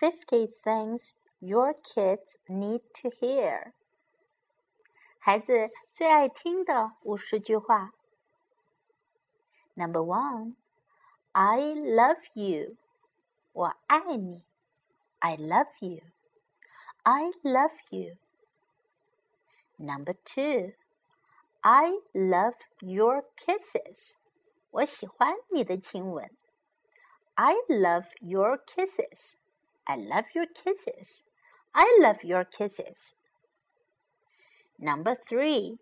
50 things your kids need to hear. 孩子最爱听的五十句话。Number one, I love you. 我爱你。I love you. I love you. Number two, I love your kisses. 我喜欢你的亲吻。I love your kisses. I love your kisses. I love your kisses. Number three,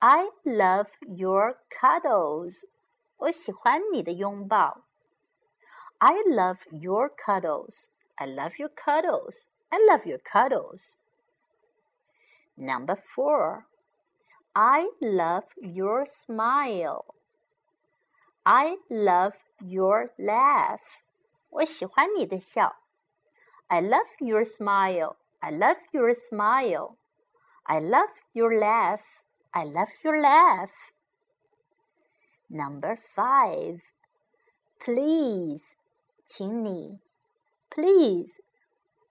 I love your cuddles. 我喜欢你的拥抱。I love your cuddles. I love your cuddles. I love your cuddles. Number four, I love your smile. I love your laugh. 我喜欢你的笑。 I love your smile. I love your smile. I love your laugh. I love your laugh. Number five, please, 请你 please,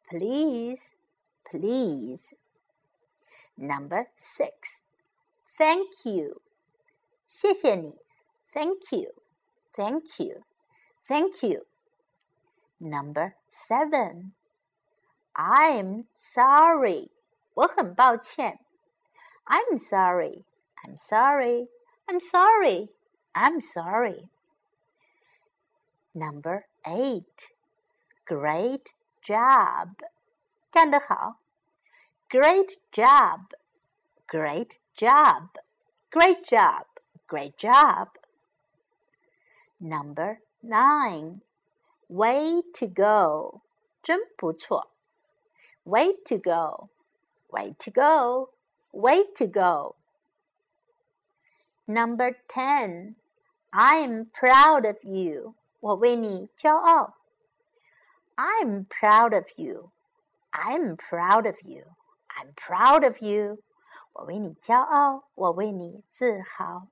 please, please. Number six, thank you. 谢谢你. Thank you, thank you, thank you. Number seven, I'm sorry. 我很抱歉. I'm sorry, I'm sorry, I'm sorry, I'm sorry. Number eight, great job. 干得好. Great job, great job, great job, great job. Number nine, way to go. 真不错. Way to go, way to go, way to go. Number 10. I'm proud of you. 我为你骄傲。I'm proud of you. I'm proud of you. I'm proud of you. 我为你骄傲，我为你自豪。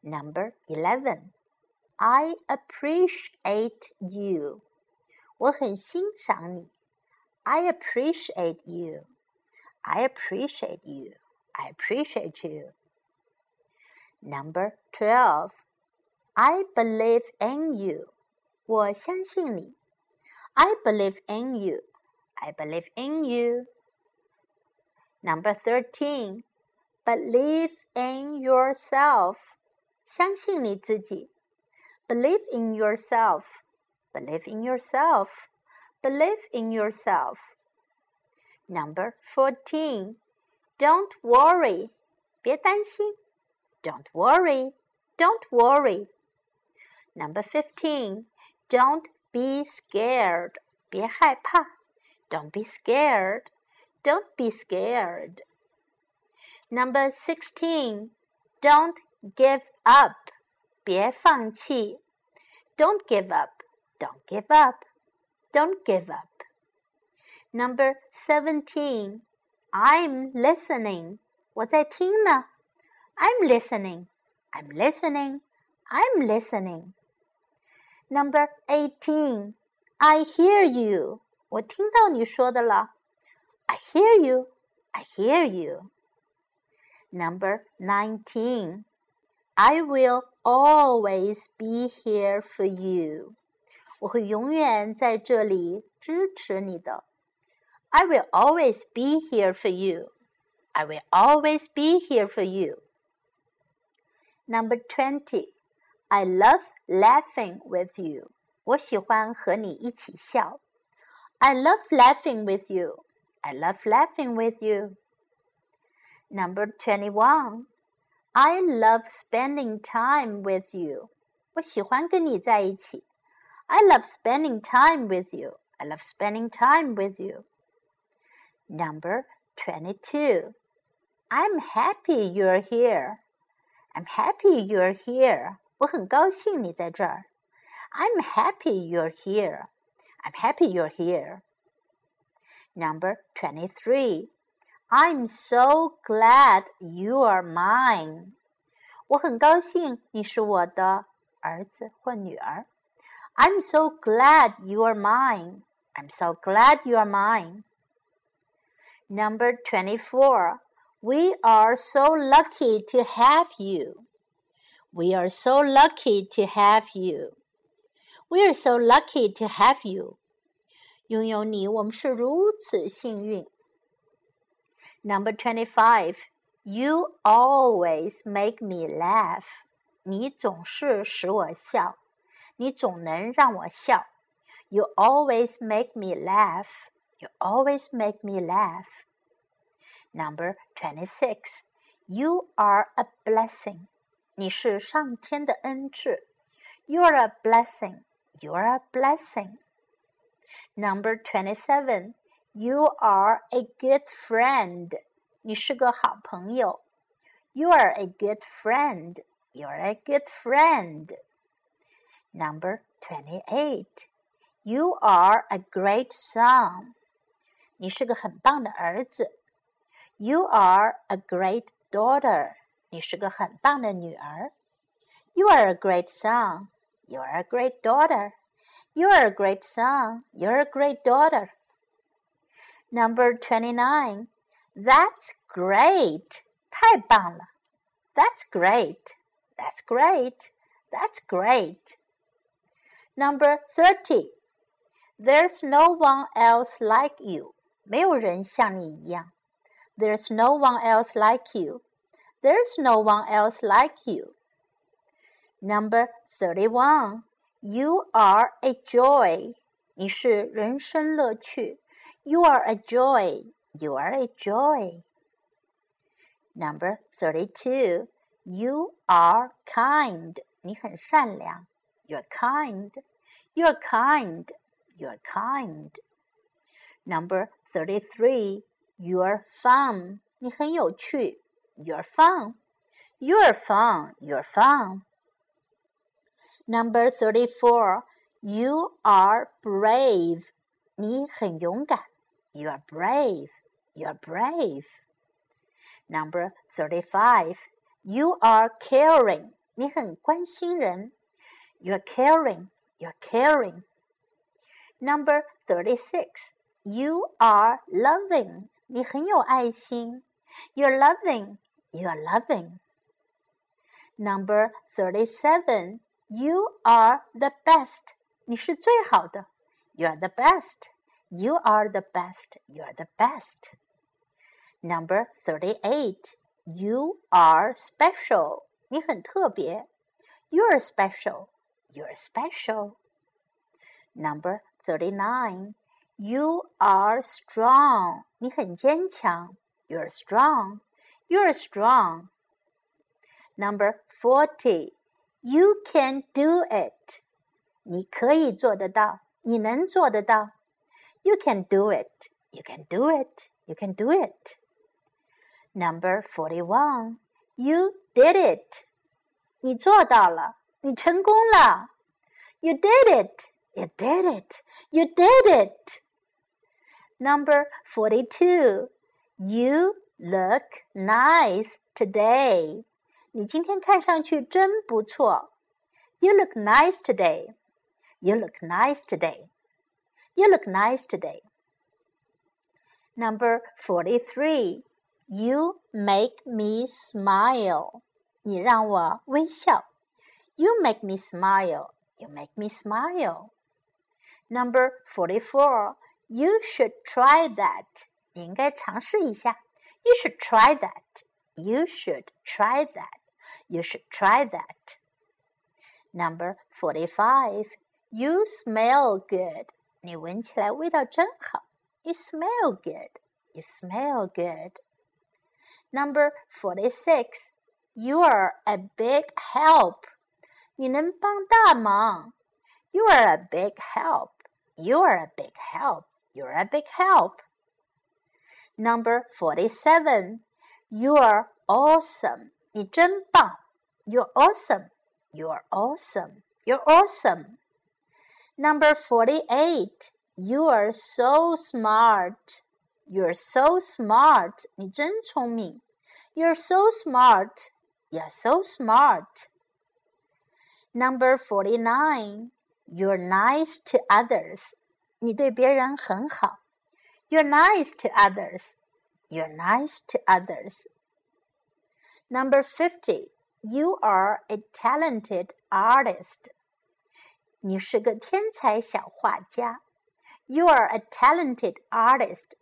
Number eleven. I appreciate you. 我很欣赏你。 I appreciate you. I appreciate you. I appreciate you. Number 12. I believe in you. 我相信你。I believe in you. I believe in you. Number 13. Believe in yourself. 相信你自己。Believe in yourself. Believe in yourself. Believe in yourself. Number 14. Don't worry. 别担心。Don't worry. Don't worry. Number 15. Don't be scared. 别害怕。Don't be scared. Don't be scared. Number 16. Don't give up. 别放弃。Don't give up. Don't give up. Don't give up. Number 17. I'm listening. 我在听呢。I'm listening. I'm listening. I'm listening. Number 18. I hear you. 我听到你说的了。I hear you. I hear you. Number 19. I will always be here for you. 我会永远在这里支持你的。I will always be here for you. I will always be here for you. Number 20. I love laughing with you. 我喜欢和你一起笑。I love laughing with you. I love laughing with you. Number 21. I love spending time with you. 我喜欢跟你在一起。 I love spending time with you. I love spending time with you. Number 22. I'm happy you're here. I'm happy you're here. 我很高兴你在这儿。I'm happy you're here. I'm happy you're here. Number 23. I'm so glad you are mine. 我很高兴你是我的儿子或女儿。 I'm so glad you are mine. I'm so glad you are mine. Number 24. We are so lucky to have you. We are so lucky to have you. We are so lucky to have you. 拥有你，我们是如此幸运。Number twenty-five, you always make me laugh. 你总是使我笑， 你总能让我笑。You always make me laugh. You always make me laugh. Number twenty-six, you are a blessing. 你是上天的恩赐。You are a blessing. You are a blessing. Number twenty-seven. You are a good friend. 你是个好朋友。You are a good friend. You are a good friend. Number twenty-eight. You are a great son. 你是个很棒的儿子。You are a great daughter. 你是个很棒的女儿。You are a great son. You are a great daughter. You are a great son. You're a great daughter. Number 29. That's great. 太棒了. That's great. That's great. That's great. Number 30. There's no one else like you. 没有人像你一样. There's no one else like you. There's no one else like you. Number 31. You are a joy. 你是人生乐趣。You are a joy. You are a joy. Number thirty-two. You are kind. 你很善良。 You're kind. You're kind. You're kind. Number thirty-three. You're fun. 你很有趣。You're fun. You're fun. You're fun. Number 34. You are brave. 你很勇敢。You are brave. You are brave. Number 35. You are caring. 你很关心人。 You're caring. You're caring. Number 36. You are loving. 你很有爱心。You're loving. You're loving. Number 37. You are the best. 你是最好的。You are the best. You are the best. You are the best. Number 38. You are special. 你很特别。You are special. You are special. Number 39. You are strong. 你很坚强。You are strong. You are strong. Number 40. You can do it. 你可以做得到，你能做得到。You can do it. You can do it. You can do it. Number forty-one. You did it. 你做到了， 你成功了。You did it. You did it. You did it. Number forty-two. You look nice today. 你今天看上去真不错。You look nice today. You look nice today. You look nice today. Number 43. You make me smile. 你让我微笑。 You make me smile. You make me smile. Number 44. You should try that. 你应该尝试一下。You should try that. You should try that. You should try that. Number forty-five. You smell good. 你闻起来味道真好。You smell good. You smell good. Number forty-six. You are a big help. 你能帮大忙。You are a big help. You are a big help. You are a big help. Number forty-seven. You are awesome. 你真棒。you're awesome. You're awesome. You're awesome. Number 48. You are so smart. You're so smart. 你真聪明。You're so smart. You're so smart. Number 49. You're nice to others. 你对别人很好。You're nice to others. You're nice to others. Number 50. You are a talented artist. 你是个天才小画家。You are a talented artist.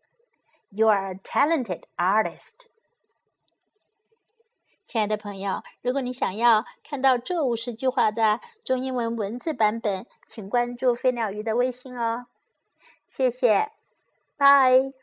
You are a talented artist. 亲爱的朋友，如果你想要看到这五十句话的中英文文字版本，请关注飞鸟鱼的微信哦。谢谢，拜。